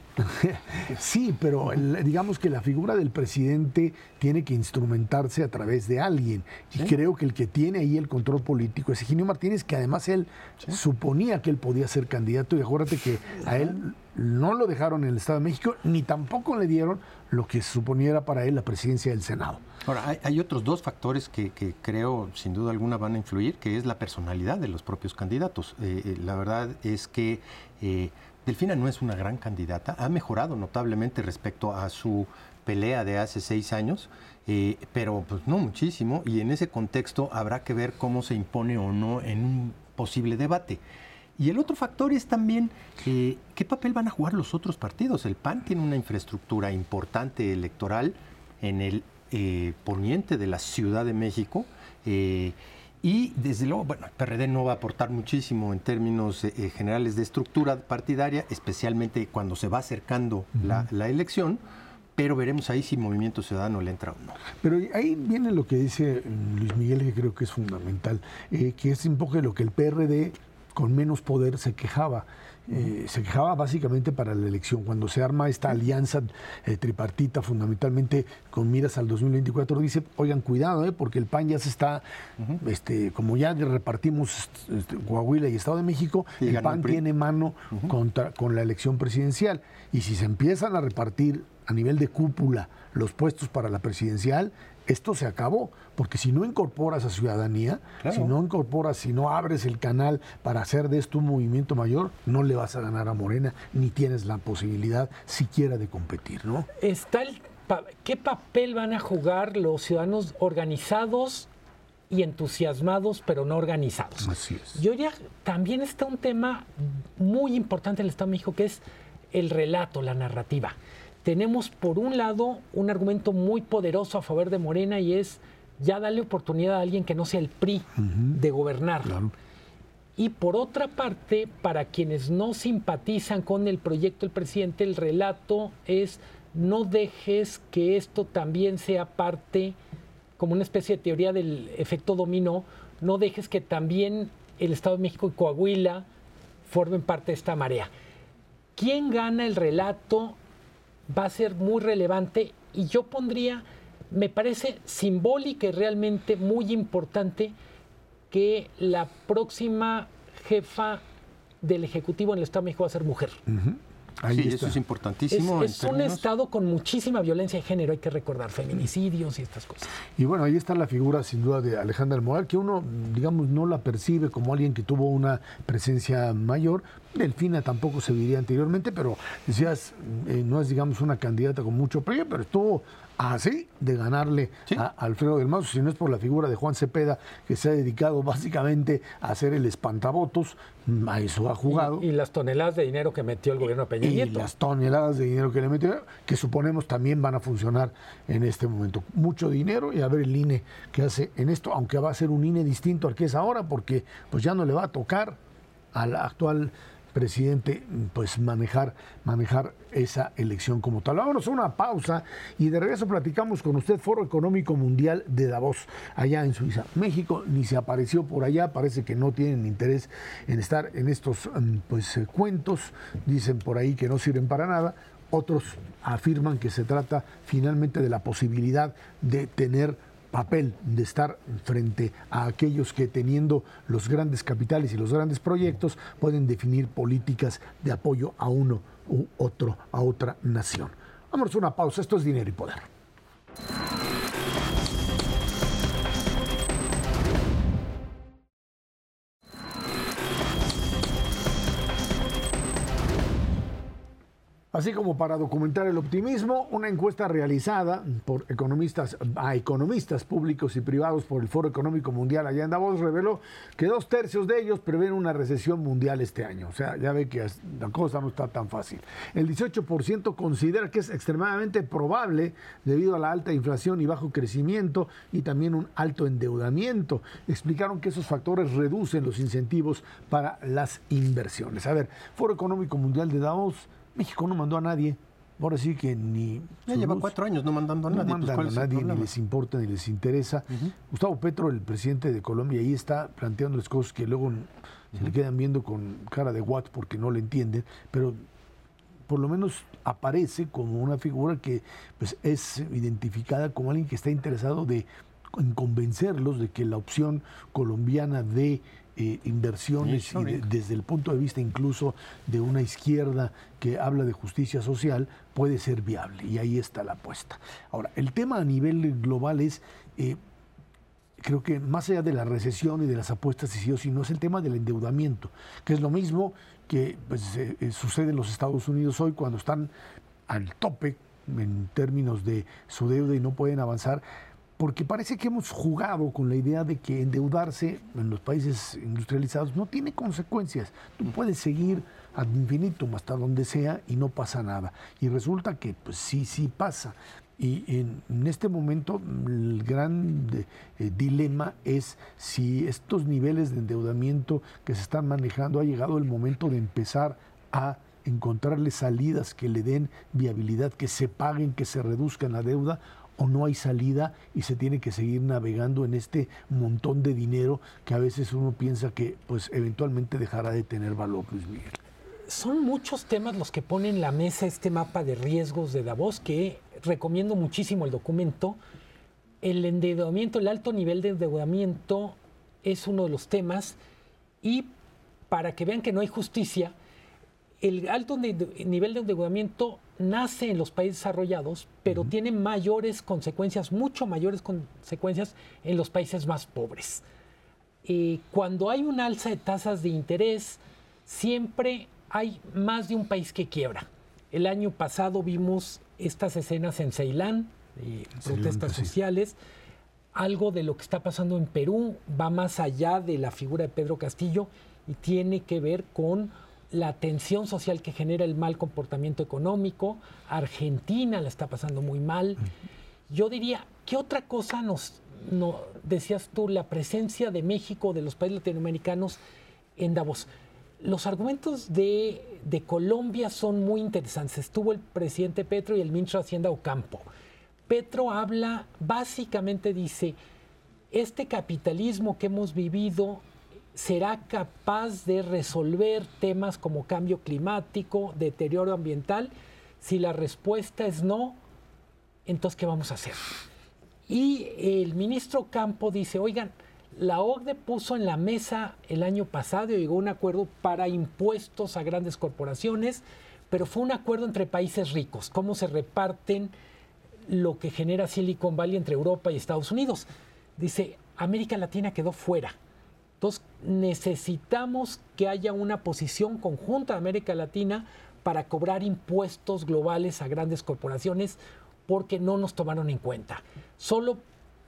sí, pero digamos que la figura del presidente tiene que instrumentarse a través de alguien. Y creo que el que tiene ahí el control político es Higinio Martínez, que además él suponía que él podía ser candidato. Y acuérdate que a él no lo dejaron en el Estado de México, ni tampoco le dieron lo que suponiera para él la presidencia del Senado. Ahora, hay, otros dos factores que, creo sin duda alguna van a influir, que es la personalidad de los propios candidatos. Eh, eh, la verdad es que eh, Delfina no es una gran candidata, ha mejorado notablemente respecto a su pelea de hace seis años, pero pues no muchísimo, y en ese contexto habrá que ver cómo se impone o no en un posible debate. Y el otro factor es también qué papel van a jugar los otros partidos. El PAN tiene una infraestructura importante electoral en el eh, poniente de la Ciudad de México. Eh, y desde luego, bueno, el PRD no va a aportar muchísimo en términos eh, generales de estructura partidaria, especialmente cuando se va acercando la, elección, pero veremos ahí si Movimiento Ciudadano le entra o no. Pero ahí viene lo que dice Luis Miguel, que creo que es fundamental, que es un poco de lo que el PRD con menos poder se quejaba. Eh, se quejaba básicamente para la elección. Cuando se arma esta alianza eh, tripartita, fundamentalmente con miras al 2024, dice, oigan, cuidado, eh, porque el PAN ya se está, este, como ya repartimos este, Coahuila y Estado de México, el PAN tiene mano contra, con la elección presidencial. Y si se empiezan a repartir a nivel de cúpula los puestos para la presidencial, esto se acabó, porque si no incorporas a ciudadanía, si no incorporas, si no abres el canal para hacer de esto un movimiento mayor, no le vas a ganar a Morena, ni tienes la posibilidad siquiera de competir, ¿no? Está ¿Qué papel van a jugar los ciudadanos organizados y entusiasmados, pero no organizados? Así es. Yo ya también está un tema muy importante en el Estado de México, que es el relato, la narrativa tenemos por un lado un argumento muy poderoso a favor de Morena y es ya darle oportunidad a alguien que no sea el PRI de gobernar. Y por otra parte, para quienes no simpatizan con el proyecto del presidente, el relato es no dejes que esto también sea parte, como una especie de teoría del efecto dominó, no dejes que también el Estado de México y Coahuila formen parte de esta marea. ¿Quién gana el relato va a ser muy relevante y yo pondría, me parece simbólica y realmente muy importante que la próxima jefa del Ejecutivo en el Estado de México va a ser mujer sí, eso es importantísimo. Es, un estado con muchísima violencia de género, hay que recordar, feminicidios y estas cosas. Y bueno, ahí está la figura sin duda de Alejandra Moral, que uno, digamos, no la percibe como alguien que tuvo una presencia mayor. Delfina tampoco se diría anteriormente, pero decías, eh, no es, digamos, una candidata con mucho premio, pero estuvo así de ganarle a Alfredo del Mazo, si no es por la figura de Juan Cepeda, que se ha dedicado básicamente a hacer el espantavotos, a eso ha jugado. Y, las toneladas de dinero que metió el gobierno de Peña y las toneladas de dinero que le metió, que suponemos también van a funcionar en este momento. Mucho dinero y a ver el INE que hace en esto, aunque va a ser un INE distinto al que es ahora, porque pues ya no le va a tocar al actual presidente pues manejar, manejar esa elección como tal. Vámonos a una pausa y de regreso platicamos con usted Foro Económico Mundial de Davos, allá en Suiza. México ni se apareció por allá, parece que no tienen interés en estar en estos mm, pues eh, cuentos, dicen por ahí que no sirven para nada. Otros afirman que se trata finalmente de la posibilidad de tener papel de estar frente a aquellos que teniendo los grandes capitales y los grandes proyectos pueden definir políticas de apoyo a uno u otro, a otra nación. Vamos a una pausa, esto es dinero y poder. Así como para documentar el optimismo, una encuesta realizada por economistas a economistas públicos y privados por el Foro Económico Mundial allá en Davos reveló que dos tercios de ellos prevén una recesión mundial este año. O sea, ya ve que la cosa no está tan fácil. El 18% considera que es extremadamente probable debido a la alta inflación y bajo crecimiento y también un alto endeudamiento. Explicaron que esos factores reducen los incentivos para las inversiones. A ver, Foro Económico Mundial de Davos México no mandó a nadie. Ahora sí que ni. Ya lleva cuatro años no mandando a nadie. No pues, mandan a nadie, ni les importa, ni les interesa. Gustavo Petro, el presidente de Colombia, ahí está planteando las cosas que luego se le quedan viendo con cara de what porque no le entienden, pero por lo menos aparece como una figura que pues, es identificada como alguien que está interesado de, en convencerlos de que la opción colombiana de eh, inversiones y desde el punto de vista incluso de una izquierda que habla de justicia social puede ser viable y ahí está la apuesta. Ahora, el tema a nivel global es, eh, creo que más allá de la recesión y de las apuestas y sí o sí, no es el tema del endeudamiento, que es lo mismo que pues, eh, sucede en los Estados Unidos hoy cuando están al tope en términos de su deuda y no pueden avanzar porque parece que hemos jugado con la idea de que endeudarse en los países industrializados no tiene consecuencias. Tú puedes seguir ad infinitum hasta donde sea y no pasa nada. Y resulta que pues, sí, sí pasa. Y en, este momento el gran eh, dilema es si estos niveles de endeudamiento que se están manejando ha llegado el momento de empezar a encontrarle salidas que le den viabilidad, que se paguen, que se reduzcan la deuda o no hay salida y se tiene que seguir navegando en este montón de dinero que a veces uno piensa que pues eventualmente dejará de tener valor, Luis Miguel. Son muchos temas los que ponen en la mesa este mapa de riesgos de Davos que recomiendo muchísimo el documento. El endeudamiento, el alto nivel de endeudamiento es uno de los temas y para que vean que no hay justicia, el alto nivel de endeudamiento nace en los países desarrollados, pero tiene mayores consecuencias, mucho mayores consecuencias en los países más pobres. Eh, cuando hay un alza de tasas de interés, siempre hay más de un país que quiebra. El año pasado vimos estas escenas en Ceilán, protestas sociales. Algo de lo que está pasando en Perú va más allá de la figura de Pedro Castillo y tiene que ver con la tensión social que genera el mal comportamiento económico. Argentina la está pasando muy mal. Yo diría, ¿qué otra cosa nos, no, decías tú, la presencia de México, de los países latinoamericanos en Davos? Los argumentos de, de Colombia son muy interesantes. Estuvo el presidente Petro y el ministro de Hacienda Ocampo. Petro habla, básicamente dice, este capitalismo que hemos vivido será capaz de resolver temas como cambio climático, deterioro ambiental? Si la respuesta es no, entonces ¿qué vamos a hacer? Y el ministro Campo dice, oigan, la OCDE puso en la mesa el año pasado y llegó un acuerdo para impuestos a grandes corporaciones, pero fue un acuerdo entre países ricos, cómo se reparten lo que genera Silicon Valley entre Europa y Estados Unidos. Dice, América Latina quedó fuera. Entonces, necesitamos que haya una posición conjunta de América Latina para cobrar impuestos globales a grandes corporaciones porque no nos tomaron en cuenta. Solo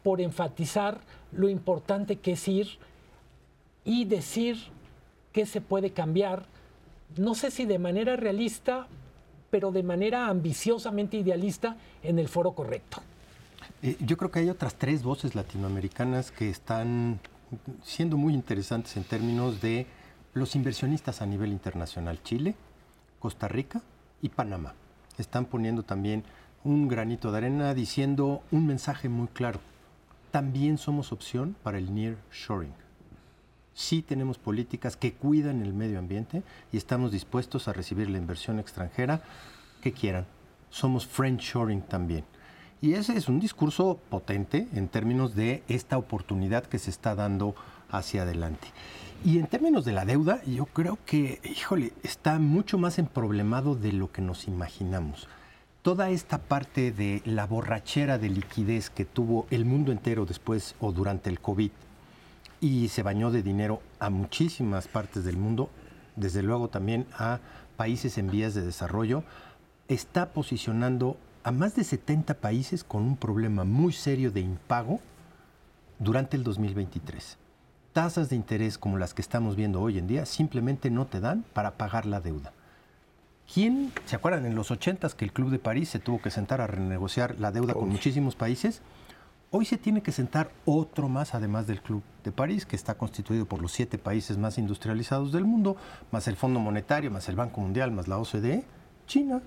por enfatizar lo importante que es ir y decir que se puede cambiar, no sé si de manera realista, pero de manera ambiciosamente idealista en el foro correcto. Eh, yo creo que hay otras tres voces latinoamericanas que están siendo muy interesantes en términos de los inversionistas a nivel internacional, Chile, Costa Rica y Panamá, están poniendo también un granito de arena diciendo un mensaje muy claro. También somos opción para el near shoring. Sí tenemos políticas que cuidan el medio ambiente y estamos dispuestos a recibir la inversión extranjera que quieran. Somos friend shoring también. Y ese es un discurso potente en términos de esta oportunidad que se está dando hacia adelante. Y en términos de la deuda, yo creo que, híjole, está mucho más emproblemado de lo que nos imaginamos. Toda esta parte de la borrachera de liquidez que tuvo el mundo entero después o durante el COVID y se bañó de dinero a muchísimas partes del mundo, desde luego también a países en vías de desarrollo, está posicionando a más de 70 países con un problema muy serio de impago durante el 2023. Tasas de interés como las que estamos viendo hoy en día simplemente no te dan para pagar la deuda. ¿Quién, se acuerdan en los 80 que el Club de París se tuvo que sentar a renegociar la deuda con muchísimos países? Hoy se tiene que sentar otro más, además del Club de París, que está constituido por los siete países más industrializados del mundo, más el Fondo Monetario, más el Banco Mundial, más la OCDE, China.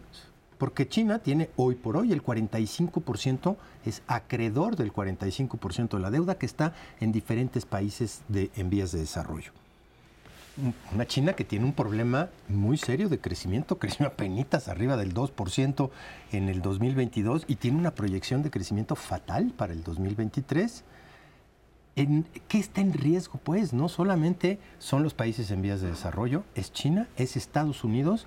Porque China tiene hoy por hoy el 45%, es acreedor del 45% de la deuda que está en diferentes países en vías de desarrollo una China que tiene un problema muy serio de crecimiento, creció penitas arriba del 2% en el 2022 y tiene una proyección de crecimiento fatal para el 2023. ¿En ¿Qué está en riesgo? Pues no solamente son los países en vías de desarrollo, es China, es Estados Unidos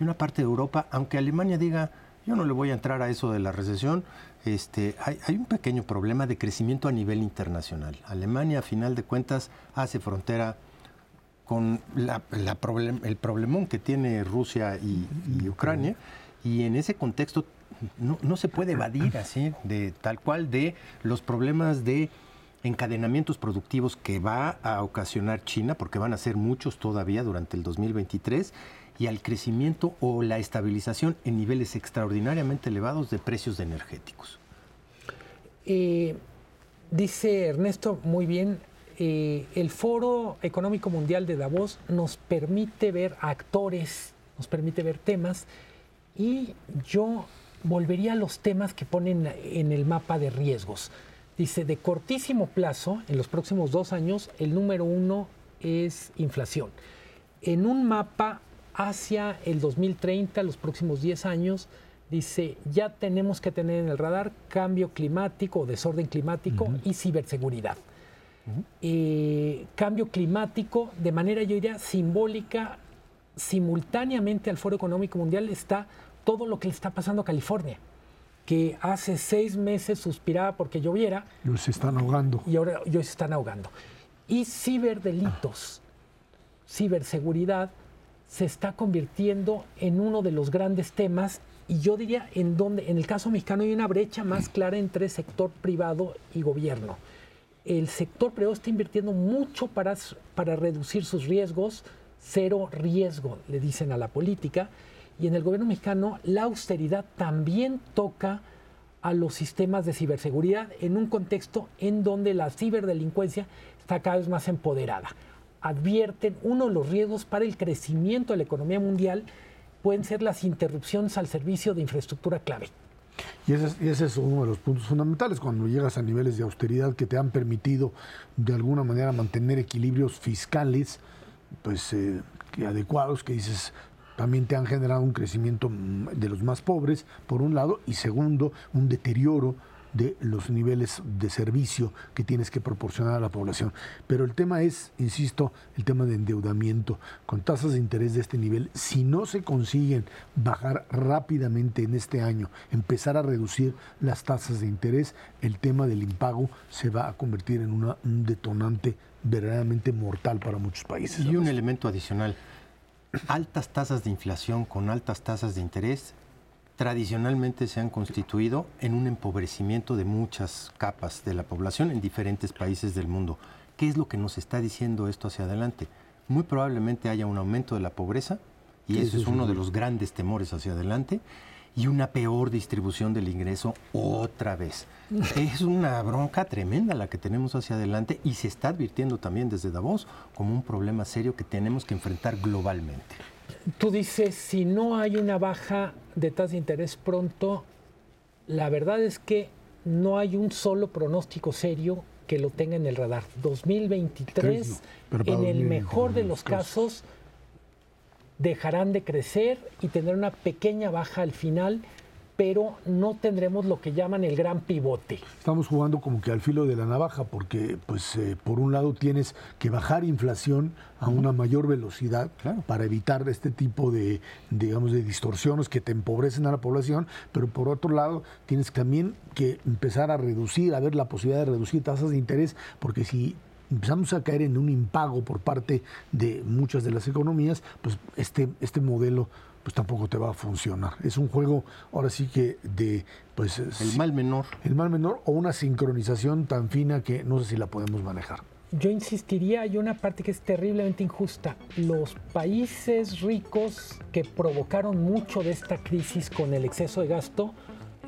y una parte de Europa, aunque Alemania diga, yo no le voy a entrar a eso de la recesión, este, hay, un pequeño problema de crecimiento a nivel internacional. Alemania, a final de cuentas, hace frontera con el problemón que tiene Rusia y, Ucrania, y en ese contexto no, se puede evadir así, de tal cual, de los problemas de encadenamientos productivos que va a ocasionar China, porque van a ser muchos todavía durante el 2023, y al crecimiento o la estabilización en niveles extraordinariamente elevados de precios energéticos. Eh, dice Ernesto muy bien, eh, el Foro Económico Mundial de Davos nos permite ver actores, nos permite ver temas y yo volvería a los temas que ponen en el mapa de riesgos. Dice, de cortísimo plazo, en los próximos dos años, el número uno es inflación. En un mapa hacia el 2030, los próximos 10 años, dice, ya tenemos que tener en el radar cambio climático o desorden climático y ciberseguridad. Eh, cambio climático, de manera, yo diría, simbólica, simultáneamente al Foro Económico Mundial está todo lo que le está pasando a California, que hace seis meses suspiraba porque lloviera. Y se están ahogando. Y ahora se están ahogando. Y ciberdelitos, ciberseguridad, se está convirtiendo en uno de los grandes temas y yo diría en donde, en el caso mexicano hay una brecha más clara entre sector privado y gobierno el sector privado está invirtiendo mucho para, para reducir sus riesgos, cero riesgo, le dicen a la política, y en el gobierno mexicano la austeridad también toca a los sistemas de ciberseguridad en un contexto en donde la ciberdelincuencia está cada vez más empoderada. Advierten uno de los riesgos para el crecimiento de la economía mundial pueden ser las interrupciones al servicio de infraestructura clave. Y ese, es, uno de los puntos fundamentales cuando llegas a niveles de austeridad que te han permitido de alguna manera mantener equilibrios fiscales pues eh, adecuados que dices también te han generado un crecimiento de los más pobres por un lado y segundo un deterioro de los niveles de servicio que tienes que proporcionar a la población. Pero el tema es, insisto, el tema de endeudamiento. Con tasas de interés de este nivel, si no se consiguen bajar rápidamente en este año, empezar a reducir las tasas de interés, el tema del impago se va a convertir en un detonante verdaderamente mortal para muchos países. Y un elemento adicional, altas tasas de inflación con altas tasas de interés tradicionalmente se han constituido en un empobrecimiento de muchas capas de la población en diferentes países del mundo. ¿Qué es lo que nos está diciendo esto hacia adelante? Muy probablemente haya un aumento de la pobreza y eso es uno de los grandes temores hacia adelante y una peor distribución del ingreso otra vez. Es una bronca tremenda la que tenemos hacia adelante y se está advirtiendo también desde Davos como un problema serio que tenemos que enfrentar globalmente. Tú dices, si no hay una baja de tasa de interés pronto, la verdad es que no hay un solo pronóstico serio que lo tenga en el radar. 2023, en el mejor de los casos, dejarán de crecer y tendrán una pequeña baja al final pero no tendremos lo que llaman el gran pivote. Estamos jugando como que al filo de la navaja, porque pues eh, por un lado tienes que bajar inflación a una mayor velocidad para evitar este tipo de, digamos, de distorsiones que te empobrecen a la población, pero por otro lado tienes también que empezar a reducir, a ver la posibilidad de reducir tasas de interés, porque si empezamos a caer en un impago por parte de muchas de las economías, pues este, este modelo pues tampoco te va a funcionar. Es un juego, ahora sí que de, pues... El mal menor. El mal menor o una sincronización tan fina que no sé si la podemos manejar. Yo insistiría, hay una parte que es terriblemente injusta. Los países ricos que provocaron mucho de esta crisis con el exceso de gasto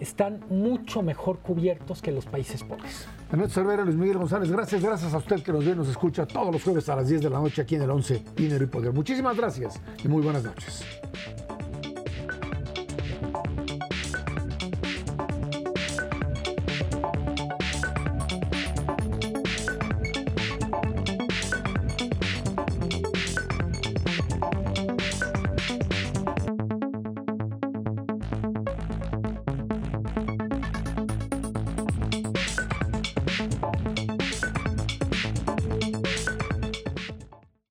están mucho mejor cubiertos que los países pobres. Ernesto Cervera, Luis Miguel González, gracias, gracias a usted que nos ve nos escucha todos los jueves a las 10 de la noche aquí en el 11 Dinero y Poder. Muchísimas gracias y muy buenas noches.